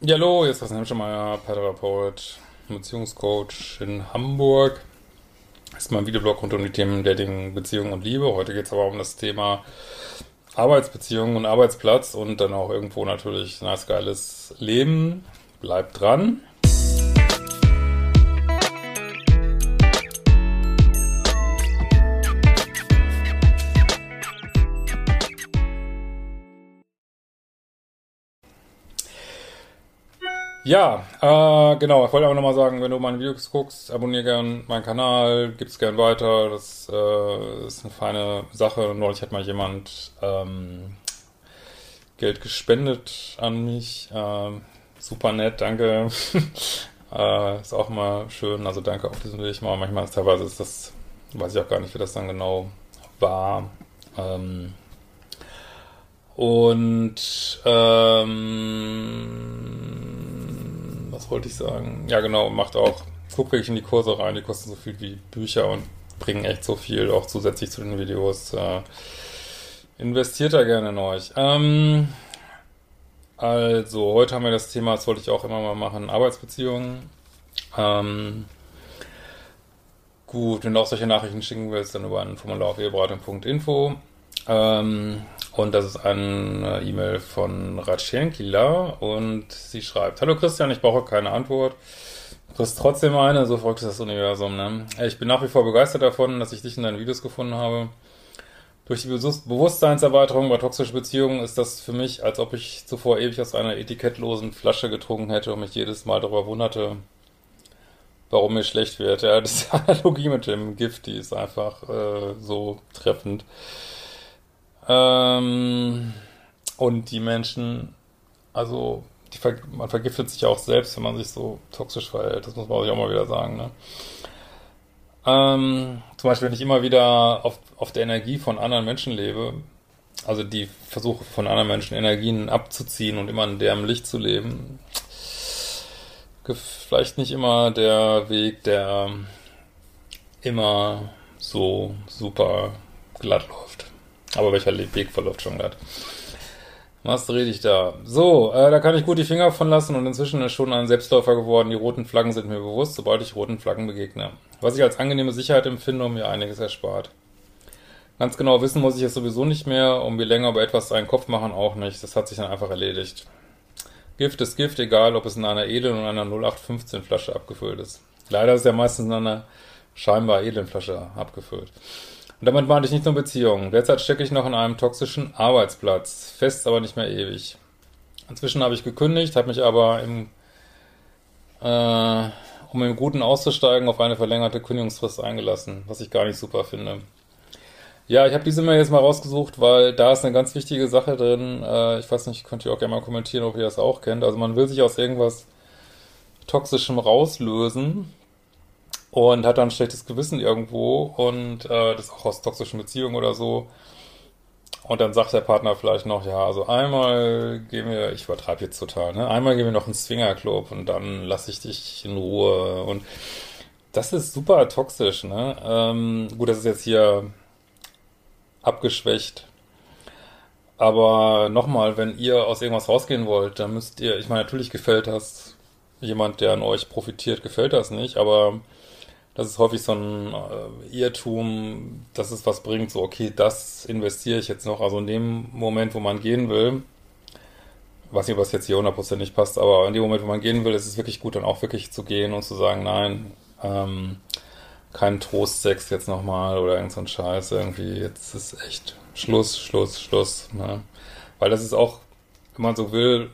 Ja, hallo, hier ist Christian Hemschemeyer, Paartherapeut, Beziehungscoach in Hamburg. Das ist mein Videoblog rund um die Themen Dating, Beziehung und Liebe. Heute geht es aber um das Thema Arbeitsbeziehung und Arbeitsplatz und dann auch irgendwo natürlich ein nice, geiles Leben. Bleibt dran. Ja, äh, genau. Ich wollte aber nochmal sagen, wenn du meine Videos guckst, abonniere gern meinen Kanal, gib's gern weiter. Das äh, ist eine feine Sache. Neulich hat mal jemand ähm, Geld gespendet an mich. Äh, super nett, danke. äh, ist auch mal schön. Also danke auf diesem Weg mal. Manchmal ist teilweise ist das, weiß ich auch gar nicht, wie das dann genau war. Ähm, und ähm, wollte ich sagen? Ja, genau, macht auch, guckt wirklich in die Kurse rein, die kosten so viel wie Bücher und bringen echt so viel, auch zusätzlich zu den Videos. Äh, investiert da gerne in euch. Ähm, also, heute haben wir das Thema, das wollte ich auch immer mal machen, Arbeitsbeziehungen. Ähm, gut, wenn du auch solche Nachrichten schicken willst, dann über ein Formular auf eheberatung.info. Ähm, und das ist eine E-Mail von Ratschenkila und sie schreibt, Hallo Christian, ich brauche keine Antwort. Du kriegst trotzdem eine, so ist das Universum, ne? Ich bin nach wie vor begeistert davon, dass ich dich in deinen Videos gefunden habe. Durch die Bewusstseinserweiterung bei toxischen Beziehungen ist das für mich, als ob ich zuvor ewig aus einer etikettlosen Flasche getrunken hätte und mich jedes Mal darüber wunderte, warum mir schlecht wird. Ja, das Analogie mit dem Gift, die ist einfach äh, so treffend. Ähm, und die Menschen, also die, man vergiftet sich auch selbst, wenn man sich so toxisch verhält. Das muss man sich auch mal wieder sagen. Ne? Ähm, zum Beispiel, wenn ich immer wieder auf, auf der Energie von anderen Menschen lebe, also die versuche von anderen Menschen Energien abzuziehen und immer in deren Licht zu leben, vielleicht nicht immer der Weg, der immer so super glatt läuft. Aber welcher Weg verläuft schon glatt? Was rede ich da? So, äh, da kann ich gut die Finger von lassen und inzwischen ist schon ein Selbstläufer geworden. Die roten Flaggen sind mir bewusst, sobald ich roten Flaggen begegne. Was ich als angenehme Sicherheit empfinde und mir einiges erspart. Ganz genau wissen muss ich es sowieso nicht mehr und mir länger über etwas einen Kopf machen auch nicht. Das hat sich dann einfach erledigt. Gift ist Gift, egal ob es in einer edlen oder einer 0815 Flasche abgefüllt ist. Leider ist es ja meistens in einer scheinbar edlen Flasche abgefüllt. Und damit meinte ich nicht nur Beziehungen. Derzeit stecke ich noch in einem toxischen Arbeitsplatz. Fest, aber nicht mehr ewig. Inzwischen habe ich gekündigt, habe mich aber im, äh, um im Guten auszusteigen, auf eine verlängerte Kündigungsfrist eingelassen, was ich gar nicht super finde. Ja, ich habe diese Mail jetzt mal rausgesucht, weil da ist eine ganz wichtige Sache drin. Äh, ich weiß nicht, könnt ihr auch gerne mal kommentieren, ob ihr das auch kennt. Also man will sich aus irgendwas Toxischem rauslösen und hat dann ein schlechtes Gewissen irgendwo und äh, das auch aus toxischen Beziehungen oder so. Und dann sagt der Partner vielleicht noch, ja, also einmal gehen wir, ich übertreibe jetzt total, ne? Einmal gehen wir noch ins Swingerclub und dann lasse ich dich in Ruhe. Und das ist super toxisch, ne? Ähm, gut, das ist jetzt hier abgeschwächt. Aber nochmal, wenn ihr aus irgendwas rausgehen wollt, dann müsst ihr, ich meine, natürlich gefällt das jemand, der an euch profitiert, gefällt das nicht, aber das ist häufig so ein äh, Irrtum, dass es was bringt, so, okay, das investiere ich jetzt noch. Also in dem Moment, wo man gehen will, weiß nicht, ob das jetzt hier hundertprozentig passt, aber in dem Moment, wo man gehen will, ist es wirklich gut, dann auch wirklich zu gehen und zu sagen, nein, ähm, kein Trostsex jetzt nochmal oder irgend so ein Scheiß irgendwie, jetzt ist echt Schluss, Schluss, Schluss. Ne? Weil das ist auch, wenn man so will,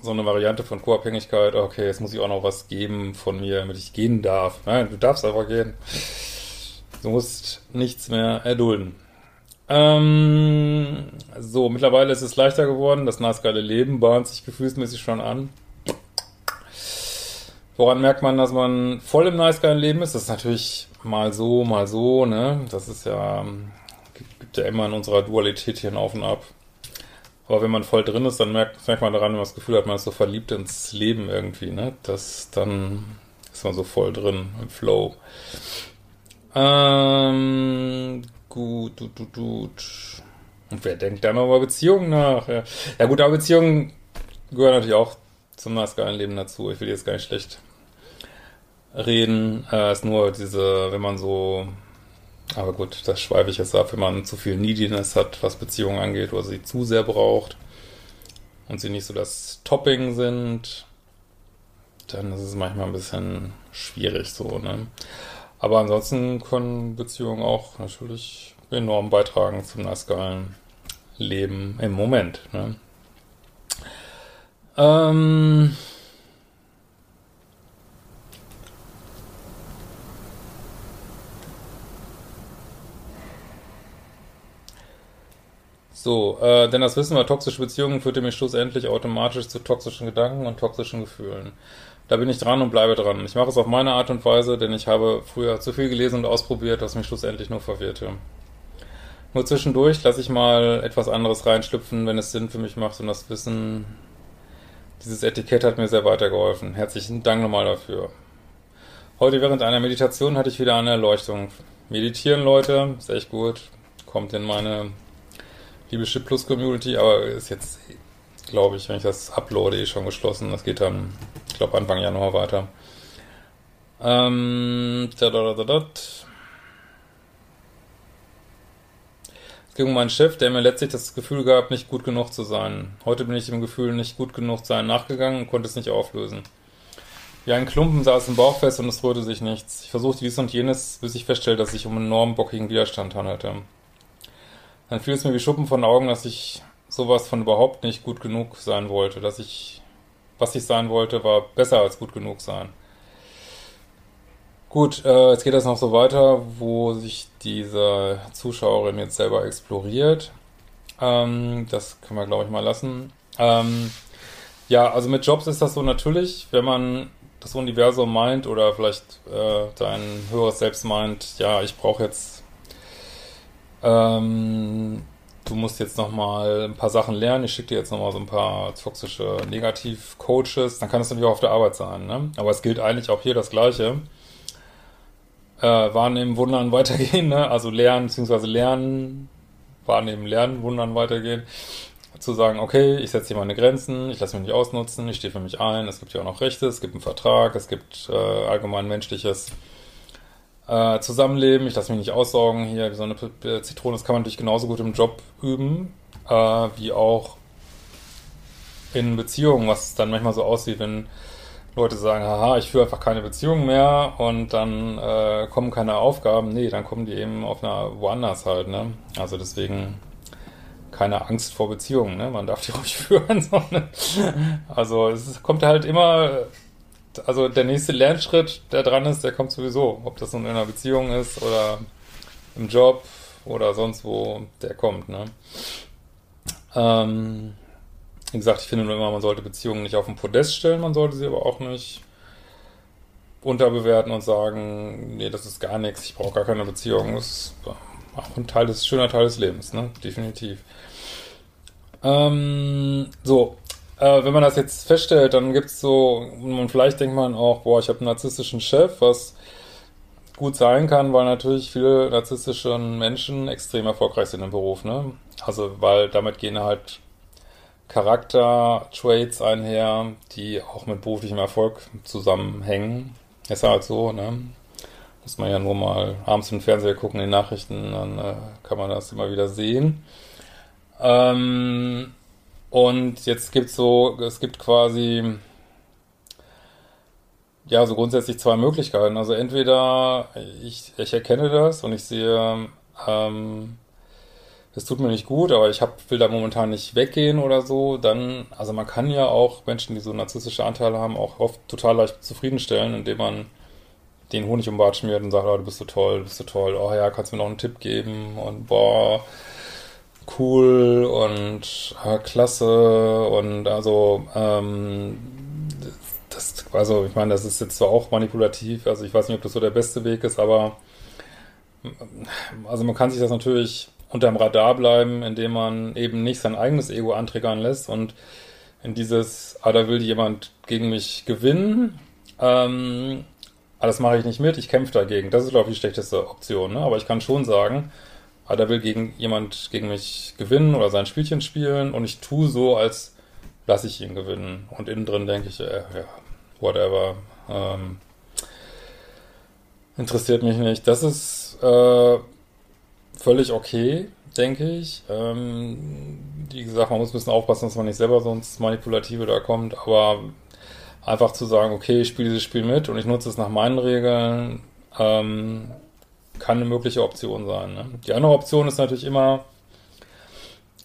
so eine Variante von Co-Abhängigkeit, okay, jetzt muss ich auch noch was geben von mir, damit ich gehen darf. Nein, du darfst einfach gehen. Du musst nichts mehr erdulden. Ähm, so, mittlerweile ist es leichter geworden. Das nice geile Leben bahnt sich gefühlsmäßig schon an. Woran merkt man, dass man voll im nice geilen Leben ist? Das ist natürlich mal so, mal so, ne? Das ist ja, gibt ja immer in unserer Dualität hier ein Auf und Ab. Aber wenn man voll drin ist, dann merkt, merkt man daran, wenn man das Gefühl hat, man ist so verliebt ins Leben irgendwie, ne? Das, dann ist man so voll drin im Flow. Ähm, gut, gut, gut, gut. Und wer denkt dann über Beziehungen nach? Ja, ja gut, aber Beziehungen gehören natürlich auch zum maskulinen Leben dazu. Ich will jetzt gar nicht schlecht reden. Äh, ist nur diese, wenn man so, aber gut, das schweife ich jetzt ab, wenn man zu viel Neediness hat, was Beziehungen angeht, oder sie zu sehr braucht und sie nicht so das Topping sind, dann ist es manchmal ein bisschen schwierig so, ne? Aber ansonsten können Beziehungen auch natürlich enorm beitragen zum nasgeilen Leben im Moment. Ne? Ähm so, äh, denn das Wissen über toxische Beziehungen führte mich schlussendlich automatisch zu toxischen Gedanken und toxischen Gefühlen. Da bin ich dran und bleibe dran. Ich mache es auf meine Art und Weise, denn ich habe früher zu viel gelesen und ausprobiert, was mich schlussendlich nur verwirrte. Nur zwischendurch lasse ich mal etwas anderes reinschlüpfen, wenn es Sinn für mich macht und das Wissen, dieses Etikett hat mir sehr weitergeholfen. Herzlichen Dank nochmal dafür. Heute während einer Meditation hatte ich wieder eine Erleuchtung. Meditieren, Leute, ist echt gut. Kommt in meine Liebeschip Plus Community, aber ist jetzt glaube ich, wenn ich das uploade, eh schon geschlossen. Das geht dann, ich glaube, Anfang Januar weiter. Ähm, da, da, da, da, Es ging um meinen Chef, der mir letztlich das Gefühl gab, nicht gut genug zu sein. Heute bin ich dem Gefühl, nicht gut genug sein nachgegangen und konnte es nicht auflösen. Wie ein Klumpen saß im Bauch fest und es rührte sich nichts. Ich versuchte dies und jenes, bis ich feststellte, dass sich um einen enorm bockigen Widerstand handelte. Dann fiel es mir wie Schuppen von Augen, dass ich sowas von überhaupt nicht gut genug sein wollte, dass ich, was ich sein wollte, war besser als gut genug sein. Gut, äh, jetzt geht das noch so weiter, wo sich diese Zuschauerin jetzt selber exploriert. Ähm, das können wir, glaube ich, mal lassen. Ähm, ja, also mit Jobs ist das so natürlich, wenn man das Universum meint oder vielleicht äh, dein höheres Selbst meint, ja, ich brauche jetzt ähm, du musst jetzt nochmal ein paar Sachen lernen, ich schicke dir jetzt nochmal so ein paar toxische Negativ-Coaches, dann kann es natürlich auch auf der Arbeit sein, ne? Aber es gilt eigentlich auch hier das Gleiche. Äh, wahrnehmen, wundern, weitergehen, ne? Also lernen, beziehungsweise lernen, wahrnehmen, lernen, wundern, weitergehen. Zu sagen, okay, ich setze hier meine Grenzen, ich lasse mich nicht ausnutzen, ich stehe für mich ein, es gibt ja auch noch Rechte, es gibt einen Vertrag, es gibt äh, allgemein menschliches äh, Zusammenleben, ich lasse mich nicht aussaugen hier, wie so eine Zitrone, das kann man natürlich genauso gut im Job üben, äh, wie auch in Beziehungen, was dann manchmal so aussieht, wenn Leute sagen, haha, ich führe einfach keine Beziehung mehr und dann äh, kommen keine Aufgaben. Nee, dann kommen die eben auf einer woanders halt, ne? Also deswegen keine Angst vor Beziehungen, ne? Man darf die ruhig führen. So? Also es kommt halt immer also der nächste Lernschritt, der dran ist, der kommt sowieso. Ob das nun in einer Beziehung ist oder im Job oder sonst wo, der kommt, ne? Ähm, wie gesagt, ich finde nur immer, man sollte Beziehungen nicht auf den Podest stellen, man sollte sie aber auch nicht unterbewerten und sagen, nee, das ist gar nichts, ich brauche gar keine Beziehung. Das ist auch ein Teil des, schöner Teil des Lebens, ne? Definitiv. Ähm, so, äh, wenn man das jetzt feststellt, dann gibt es so, und vielleicht denkt man auch, boah, ich habe einen narzisstischen Chef, was gut sein kann, weil natürlich viele narzisstische Menschen extrem erfolgreich sind im Beruf, ne? Also, weil damit gehen halt Charakter-Traits einher, die auch mit beruflichem Erfolg zusammenhängen. Ist halt so, ne? Muss man ja nur mal abends im Fernseher gucken, in den Nachrichten, dann äh, kann man das immer wieder sehen. Ähm, und jetzt gibt's so, es gibt quasi, ja, so grundsätzlich zwei Möglichkeiten. Also entweder ich, ich erkenne das und ich sehe, ähm, es tut mir nicht gut, aber ich hab, will da momentan nicht weggehen oder so, dann, also man kann ja auch Menschen, die so narzisstische Anteile haben, auch oft total leicht zufriedenstellen, indem man den Honig um Bart schmiert und sagt, oh, du bist so toll, du bist so toll, oh ja, kannst du mir noch einen Tipp geben und boah, cool und äh, klasse und also ähm, das, also ich meine, das ist jetzt zwar auch manipulativ, also ich weiß nicht, ob das so der beste Weg ist, aber also man kann sich das natürlich unterm Radar bleiben, indem man eben nicht sein eigenes Ego anträgern lässt und in dieses, ah, da will jemand gegen mich gewinnen, ähm, ah, das mache ich nicht mit, ich kämpfe dagegen. Das ist, glaube ich, die schlechteste Option, ne? aber ich kann schon sagen, ah, da will gegen jemand gegen mich gewinnen oder sein Spielchen spielen und ich tue so, als lasse ich ihn gewinnen. Und innen drin denke ich, äh, ja, whatever, ähm, interessiert mich nicht. Das ist äh, völlig okay, denke ich. Ähm, wie gesagt, man muss ein bisschen aufpassen, dass man nicht selber sonst Manipulative da kommt, aber einfach zu sagen, okay, ich spiele dieses Spiel mit und ich nutze es nach meinen Regeln, ähm, kann eine mögliche Option sein. Ne? Die andere Option ist natürlich immer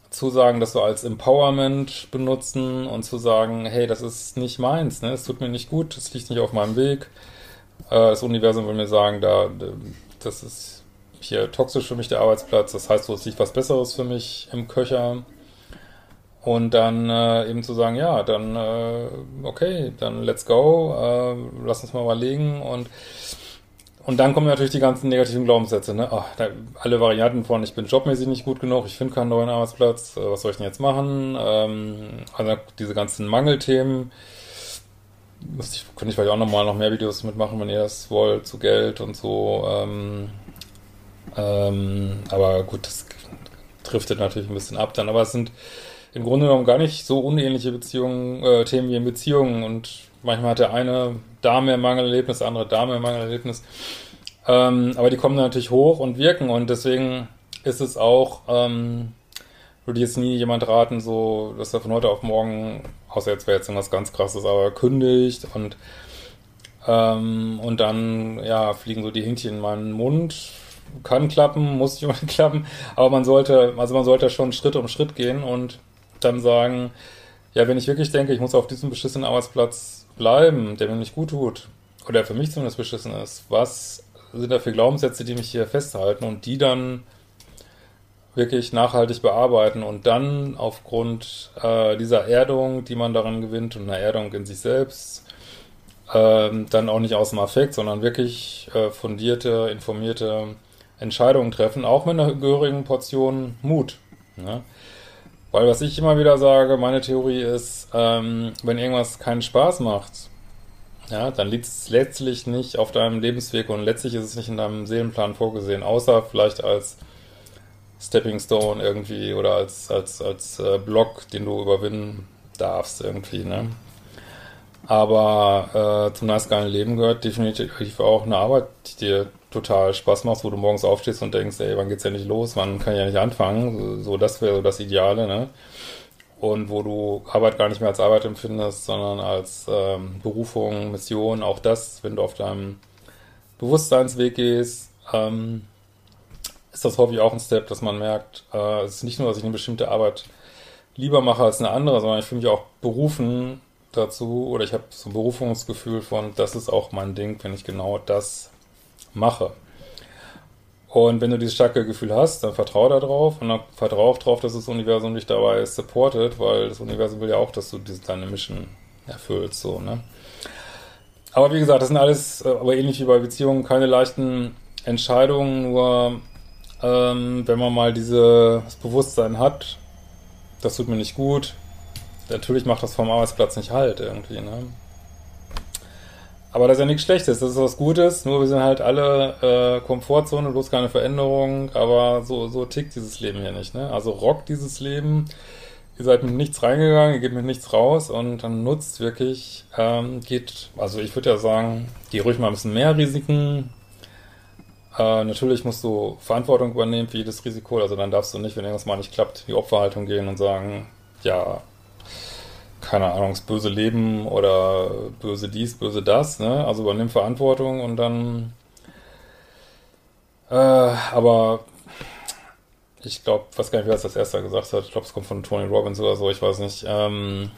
zu sagen, dass wir als Empowerment benutzen und zu sagen, hey, das ist nicht meins, ne? es tut mir nicht gut, es liegt nicht auf meinem Weg. Äh, das Universum will mir sagen, da, das ist hier toxisch für mich der Arbeitsplatz, das heißt, es liegt was Besseres für mich im Köcher. Und dann äh, eben zu sagen, ja, dann äh, okay, dann let's go, äh, lass uns mal überlegen und und dann kommen natürlich die ganzen negativen Glaubenssätze, ne? Ach, da, alle Varianten von, ich bin jobmäßig nicht gut genug, ich finde keinen neuen Arbeitsplatz, äh, was soll ich denn jetzt machen? Ähm, also diese ganzen Mangelthemen, müsste ich, könnte ich vielleicht auch nochmal noch mehr Videos mitmachen, wenn ihr das wollt, zu Geld und so. Ähm, ähm, aber gut, das driftet natürlich ein bisschen ab dann, aber es sind im Grunde genommen gar nicht so unähnliche Beziehungen, äh, Themen wie in Beziehungen und manchmal hat der eine da mehr Mangelerlebnis, der andere da mehr Mangelerlebnis. Ähm, aber die kommen natürlich hoch und wirken und deswegen ist es auch, ähm, würde jetzt nie jemand raten, so, dass er von heute auf morgen, außer jetzt wäre jetzt irgendwas ganz krasses, aber kündigt und ähm, und dann, ja, fliegen so die Händchen in meinen Mund. Kann klappen, muss nicht immer klappen, aber man sollte, also man sollte schon Schritt um Schritt gehen und dann sagen, ja, wenn ich wirklich denke, ich muss auf diesem beschissenen Arbeitsplatz bleiben, der mir nicht gut tut, oder für mich zumindest beschissen ist, was sind da für Glaubenssätze, die mich hier festhalten und die dann wirklich nachhaltig bearbeiten und dann aufgrund äh, dieser Erdung, die man daran gewinnt und einer Erdung in sich selbst, äh, dann auch nicht aus dem Affekt, sondern wirklich äh, fundierte, informierte Entscheidungen treffen, auch mit einer gehörigen Portion Mut. Ne? Weil was ich immer wieder sage, meine Theorie ist, ähm, wenn irgendwas keinen Spaß macht, ja, dann liegt es letztlich nicht auf deinem Lebensweg und letztlich ist es nicht in deinem Seelenplan vorgesehen, außer vielleicht als Stepping Stone irgendwie oder als, als, als äh, Block, den du überwinden darfst irgendwie, ne? Aber äh, zum nice geilen Leben gehört definitiv auch eine Arbeit, die dir total Spaß macht, wo du morgens aufstehst und denkst, ey, wann geht's ja nicht los, wann kann ich ja nicht anfangen? So, das wäre so das Ideale, ne? Und wo du Arbeit gar nicht mehr als Arbeit empfindest, sondern als ähm, Berufung, Mission, auch das, wenn du auf deinem Bewusstseinsweg gehst, ähm, ist das häufig auch ein Step, dass man merkt, äh, es ist nicht nur, dass ich eine bestimmte Arbeit lieber mache als eine andere, sondern ich fühle mich auch berufen dazu oder ich habe so ein Berufungsgefühl von, das ist auch mein Ding, wenn ich genau das mache. Und wenn du dieses starke Gefühl hast, dann vertraue darauf und dann vertraue auch darauf, dass das Universum dich dabei supportet, weil das Universum will ja auch, dass du diese, deine Mission erfüllst, so, ne? Aber wie gesagt, das sind alles, äh, aber ähnlich wie bei Beziehungen, keine leichten Entscheidungen, nur ähm, wenn man mal dieses Bewusstsein hat, das tut mir nicht gut, natürlich macht das vom Arbeitsplatz nicht halt irgendwie, ne? Aber das ist ja nichts Schlechtes, das ist was Gutes, nur wir sind halt alle äh, Komfortzone, bloß keine Veränderung, aber so, so tickt dieses Leben hier nicht, ne? Also rockt dieses Leben, ihr seid mit nichts reingegangen, ihr geht mit nichts raus und dann nutzt wirklich, ähm, geht, also ich würde ja sagen, geh ruhig mal ein bisschen mehr Risiken. Äh, natürlich musst du Verantwortung übernehmen für jedes Risiko, also dann darfst du nicht, wenn irgendwas mal nicht klappt, die Opferhaltung gehen und sagen, ja, keine Ahnung, das böse Leben oder böse dies, böse das, ne? Also übernimm Verantwortung und dann äh, aber ich glaube, weiß gar nicht, wer es das erste gesagt hat. Ich glaube, es kommt von Tony Robbins oder so, ich weiß nicht. Ähm,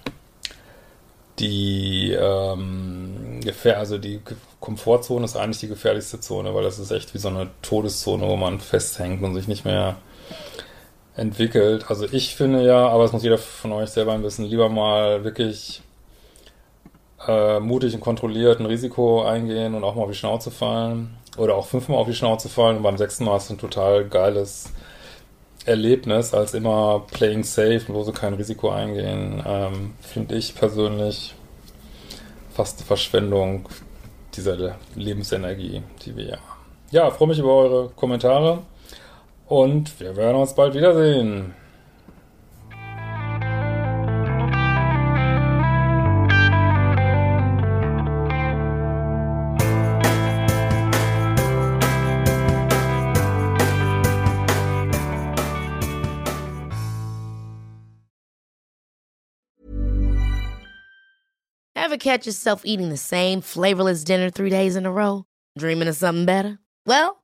die ähm, Gefähr also die Komfortzone ist eigentlich die gefährlichste Zone, weil das ist echt wie so eine Todeszone, wo man festhängt und sich nicht mehr entwickelt. Also ich finde ja, aber es muss jeder von euch selber ein bisschen lieber mal wirklich äh, mutig und kontrolliert ein Risiko eingehen und auch mal auf die Schnauze fallen. Oder auch fünfmal auf die Schnauze fallen und beim sechsten Mal ist ein total geiles Erlebnis, als immer playing safe, wo sie kein Risiko eingehen. Ähm, finde ich persönlich fast eine Verschwendung dieser Lebensenergie, die wir ja. Ja, freue mich über eure Kommentare und wir werden uns bald wiedersehen. Ever catch yourself eating the same flavorless dinner three days in a row? Dreaming of something better? Well,